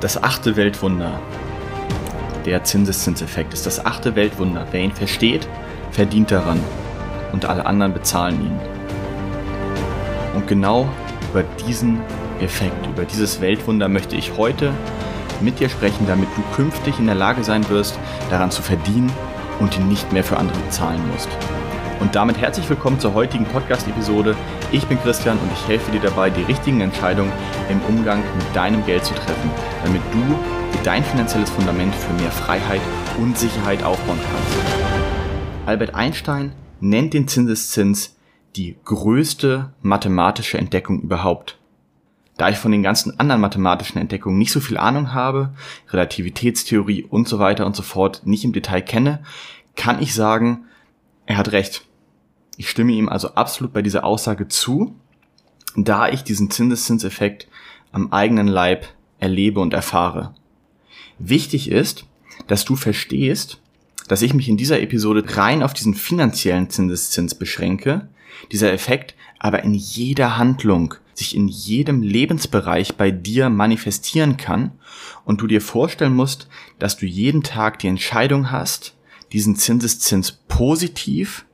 Das achte Weltwunder. Der Zinseszinseffekt ist das achte Weltwunder. Wer ihn versteht, verdient daran und alle anderen bezahlen ihn. Und genau über diesen Effekt, über dieses Weltwunder möchte ich heute mit dir sprechen, damit du künftig in der Lage sein wirst, daran zu verdienen und ihn nicht mehr für andere bezahlen musst. Und damit herzlich willkommen zur heutigen Podcast-Episode. Ich bin Christian und ich helfe dir dabei, die richtigen Entscheidungen im Umgang mit deinem Geld zu treffen, damit du dein finanzielles Fundament für mehr Freiheit und Sicherheit aufbauen kannst. Albert Einstein nennt den Zinseszins die größte mathematische Entdeckung überhaupt. Da ich von den ganzen anderen mathematischen Entdeckungen nicht so viel Ahnung habe, Relativitätstheorie und so weiter und so fort nicht im Detail kenne, kann ich sagen, er hat recht. Ich stimme ihm also absolut bei dieser Aussage zu, da ich diesen Zinseszinseffekt am eigenen Leib erlebe und erfahre. Wichtig ist, dass du verstehst, dass ich mich in dieser Episode rein auf diesen finanziellen Zinseszins beschränke, dieser Effekt aber in jeder Handlung, sich in jedem Lebensbereich bei dir manifestieren kann und du dir vorstellen musst, dass du jeden Tag die Entscheidung hast, diesen Zinseszins positiv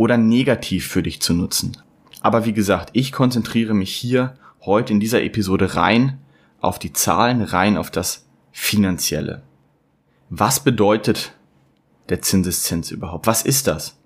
oder negativ für dich zu nutzen. Aber wie gesagt, ich konzentriere mich hier heute in dieser Episode rein auf die Zahlen, rein auf das Finanzielle. Was bedeutet der Zinseszins überhaupt? Was ist das?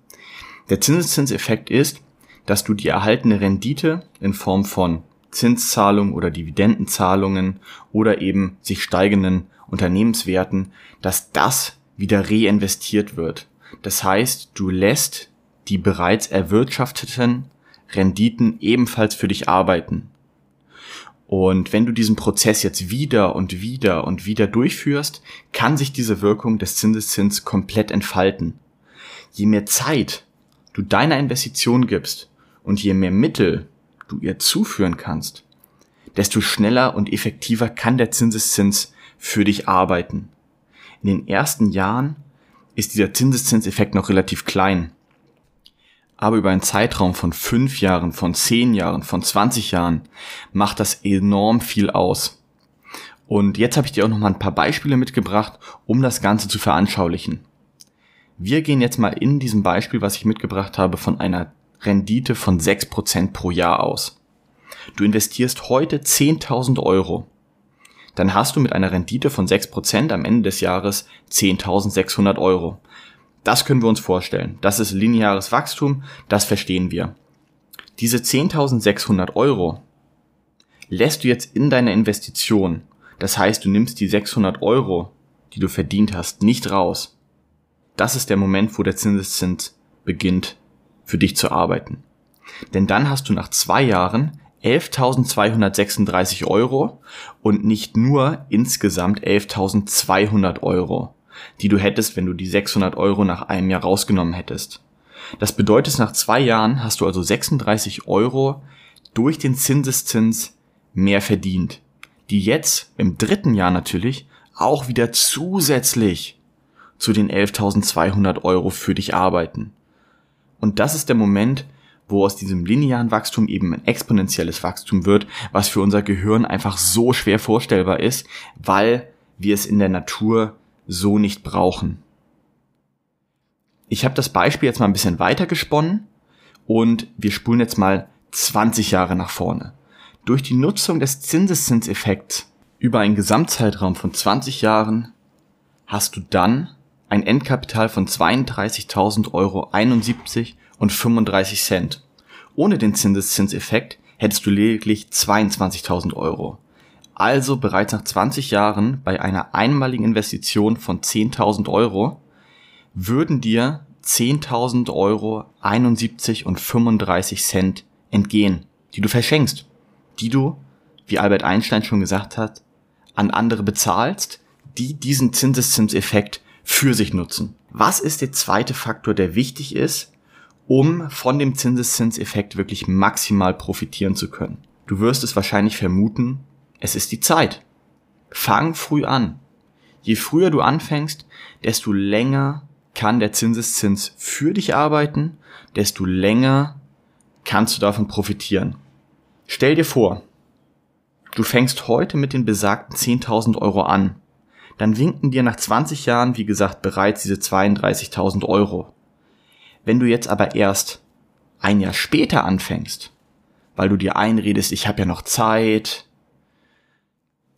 Der Zinseszinseffekt ist, dass du die erhaltene Rendite in Form von Zinszahlungen oder Dividendenzahlungen oder eben sich steigenden Unternehmenswerten, dass das wieder reinvestiert wird. Das heißt, du lässt die bereits erwirtschafteten Renditen ebenfalls für dich arbeiten. Und wenn du diesen Prozess jetzt wieder und wieder und wieder durchführst, kann sich diese Wirkung des Zinseszins komplett entfalten. Je mehr Zeit du deiner Investition gibst und je mehr Mittel du ihr zuführen kannst, desto schneller und effektiver kann der Zinseszins für dich arbeiten. In den ersten Jahren ist dieser Zinseszinseffekt noch relativ klein aber über einen Zeitraum von fünf Jahren, von zehn Jahren, von 20 Jahren macht das enorm viel aus. Und jetzt habe ich dir auch noch mal ein paar Beispiele mitgebracht, um das Ganze zu veranschaulichen. Wir gehen jetzt mal in diesem Beispiel, was ich mitgebracht habe, von einer Rendite von 6% pro Jahr aus. Du investierst heute 10.000 Euro. Dann hast du mit einer Rendite von 6% am Ende des Jahres 10.600 Euro. Das können wir uns vorstellen. Das ist lineares Wachstum, das verstehen wir. Diese 10.600 Euro lässt du jetzt in deiner Investition. Das heißt, du nimmst die 600 Euro, die du verdient hast, nicht raus. Das ist der Moment, wo der Zinseszins beginnt, für dich zu arbeiten. Denn dann hast du nach zwei Jahren 11.236 Euro und nicht nur insgesamt 11.200 Euro die du hättest, wenn du die 600 Euro nach einem Jahr rausgenommen hättest. Das bedeutet, nach zwei Jahren hast du also 36 Euro durch den Zinseszins mehr verdient, die jetzt im dritten Jahr natürlich auch wieder zusätzlich zu den 11.200 Euro für dich arbeiten. Und das ist der Moment, wo aus diesem linearen Wachstum eben ein exponentielles Wachstum wird, was für unser Gehirn einfach so schwer vorstellbar ist, weil wir es in der Natur so nicht brauchen. Ich habe das Beispiel jetzt mal ein bisschen weiter gesponnen und wir spulen jetzt mal 20 Jahre nach vorne. Durch die Nutzung des Zinseszinseffekts über einen Gesamtzeitraum von 20 Jahren hast du dann ein Endkapital von 32.000 Euro 71 und 35 Cent. Ohne den Zinseszinseffekt hättest du lediglich 22.000 Euro. Also bereits nach 20 Jahren bei einer einmaligen Investition von 10.000 Euro würden dir 10.000 Euro 71 und 35 Cent entgehen, die du verschenkst, die du, wie Albert Einstein schon gesagt hat, an andere bezahlst, die diesen Zinseszinseffekt für sich nutzen. Was ist der zweite Faktor, der wichtig ist, um von dem Zinseszinseffekt wirklich maximal profitieren zu können? Du wirst es wahrscheinlich vermuten, es ist die Zeit. Fang früh an. Je früher du anfängst, desto länger kann der Zinseszins für dich arbeiten, desto länger kannst du davon profitieren. Stell dir vor, du fängst heute mit den besagten 10.000 Euro an, dann winken dir nach 20 Jahren, wie gesagt, bereits diese 32.000 Euro. Wenn du jetzt aber erst ein Jahr später anfängst, weil du dir einredest, ich habe ja noch Zeit,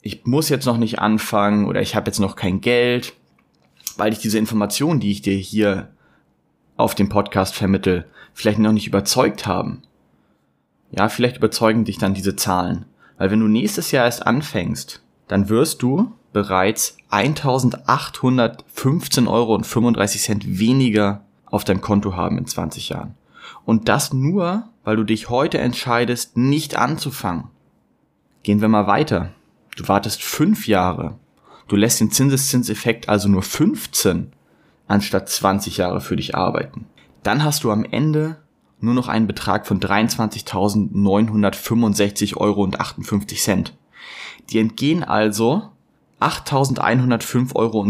ich muss jetzt noch nicht anfangen oder ich habe jetzt noch kein Geld, weil ich diese Informationen, die ich dir hier auf dem Podcast vermittel, vielleicht noch nicht überzeugt haben. Ja, vielleicht überzeugen dich dann diese Zahlen. Weil wenn du nächstes Jahr erst anfängst, dann wirst du bereits 1815,35 Euro weniger auf deinem Konto haben in 20 Jahren. Und das nur, weil du dich heute entscheidest, nicht anzufangen. Gehen wir mal weiter. Du wartest fünf Jahre. Du lässt den Zinseszinseffekt also nur 15 anstatt 20 Jahre für dich arbeiten. Dann hast du am Ende nur noch einen Betrag von 23.965,58 Euro. Die entgehen also 8.105,77 Euro,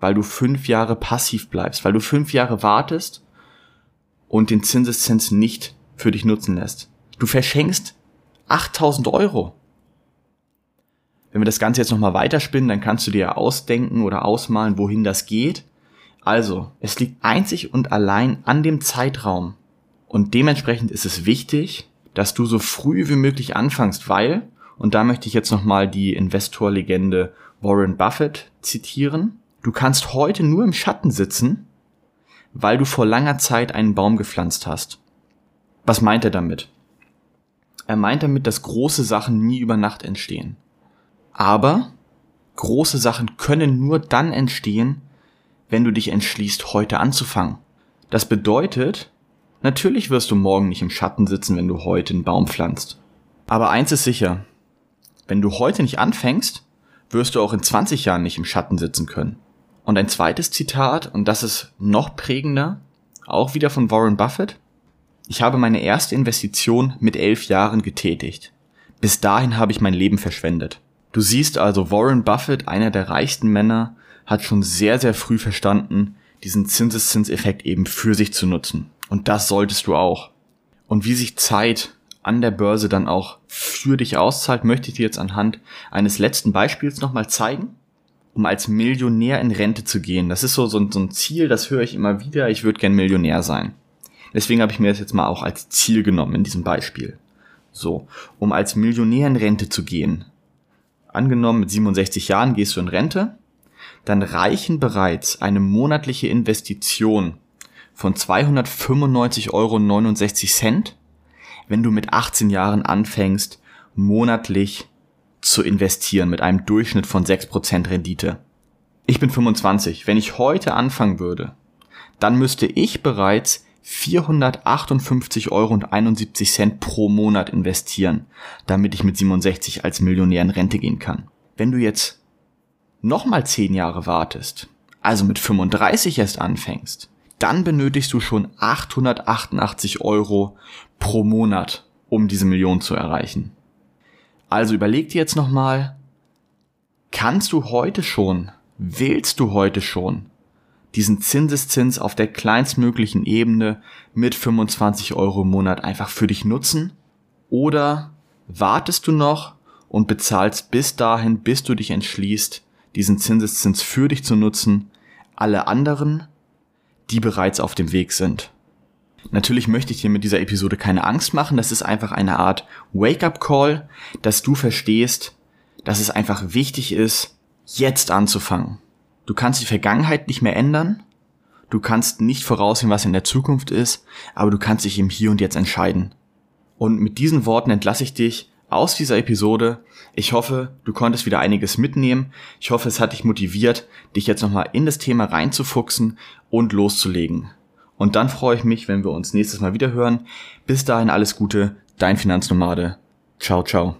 weil du fünf Jahre passiv bleibst, weil du fünf Jahre wartest und den Zinseszins nicht für dich nutzen lässt. Du verschenkst 8.000 Euro. Wenn wir das Ganze jetzt nochmal weiterspinnen, dann kannst du dir ausdenken oder ausmalen, wohin das geht. Also, es liegt einzig und allein an dem Zeitraum. Und dementsprechend ist es wichtig, dass du so früh wie möglich anfängst, weil, und da möchte ich jetzt nochmal die Investorlegende Warren Buffett zitieren, du kannst heute nur im Schatten sitzen, weil du vor langer Zeit einen Baum gepflanzt hast. Was meint er damit? Er meint damit, dass große Sachen nie über Nacht entstehen. Aber große Sachen können nur dann entstehen, wenn du dich entschließt, heute anzufangen. Das bedeutet, natürlich wirst du morgen nicht im Schatten sitzen, wenn du heute einen Baum pflanzt. Aber eins ist sicher, wenn du heute nicht anfängst, wirst du auch in 20 Jahren nicht im Schatten sitzen können. Und ein zweites Zitat, und das ist noch prägender, auch wieder von Warren Buffett. Ich habe meine erste Investition mit elf Jahren getätigt. Bis dahin habe ich mein Leben verschwendet. Du siehst also, Warren Buffett, einer der reichsten Männer, hat schon sehr, sehr früh verstanden, diesen Zinseszinseffekt eben für sich zu nutzen. Und das solltest du auch. Und wie sich Zeit an der Börse dann auch für dich auszahlt, möchte ich dir jetzt anhand eines letzten Beispiels nochmal zeigen, um als Millionär in Rente zu gehen. Das ist so, so, so ein Ziel, das höre ich immer wieder, ich würde gern Millionär sein. Deswegen habe ich mir das jetzt mal auch als Ziel genommen in diesem Beispiel. So, um als Millionär in Rente zu gehen, angenommen mit 67 Jahren gehst du in Rente, dann reichen bereits eine monatliche Investition von 295,69 Euro, wenn du mit 18 Jahren anfängst, monatlich zu investieren mit einem Durchschnitt von 6% Rendite. Ich bin 25. Wenn ich heute anfangen würde, dann müsste ich bereits 458,71 Euro pro Monat investieren, damit ich mit 67 als Millionär in Rente gehen kann. Wenn du jetzt nochmal 10 Jahre wartest, also mit 35 erst anfängst, dann benötigst du schon 888 Euro pro Monat, um diese Million zu erreichen. Also überleg dir jetzt nochmal, kannst du heute schon, willst du heute schon diesen Zinseszins auf der kleinstmöglichen Ebene mit 25 Euro im Monat einfach für dich nutzen? Oder wartest du noch und bezahlst bis dahin, bis du dich entschließt, diesen Zinseszins für dich zu nutzen, alle anderen, die bereits auf dem Weg sind? Natürlich möchte ich dir mit dieser Episode keine Angst machen, das ist einfach eine Art Wake-up-Call, dass du verstehst, dass es einfach wichtig ist, jetzt anzufangen. Du kannst die Vergangenheit nicht mehr ändern. Du kannst nicht voraussehen, was in der Zukunft ist, aber du kannst dich im Hier und Jetzt entscheiden. Und mit diesen Worten entlasse ich dich aus dieser Episode. Ich hoffe, du konntest wieder einiges mitnehmen. Ich hoffe, es hat dich motiviert, dich jetzt nochmal in das Thema reinzufuchsen und loszulegen. Und dann freue ich mich, wenn wir uns nächstes Mal wieder hören. Bis dahin alles Gute, dein Finanznomade. Ciao, ciao.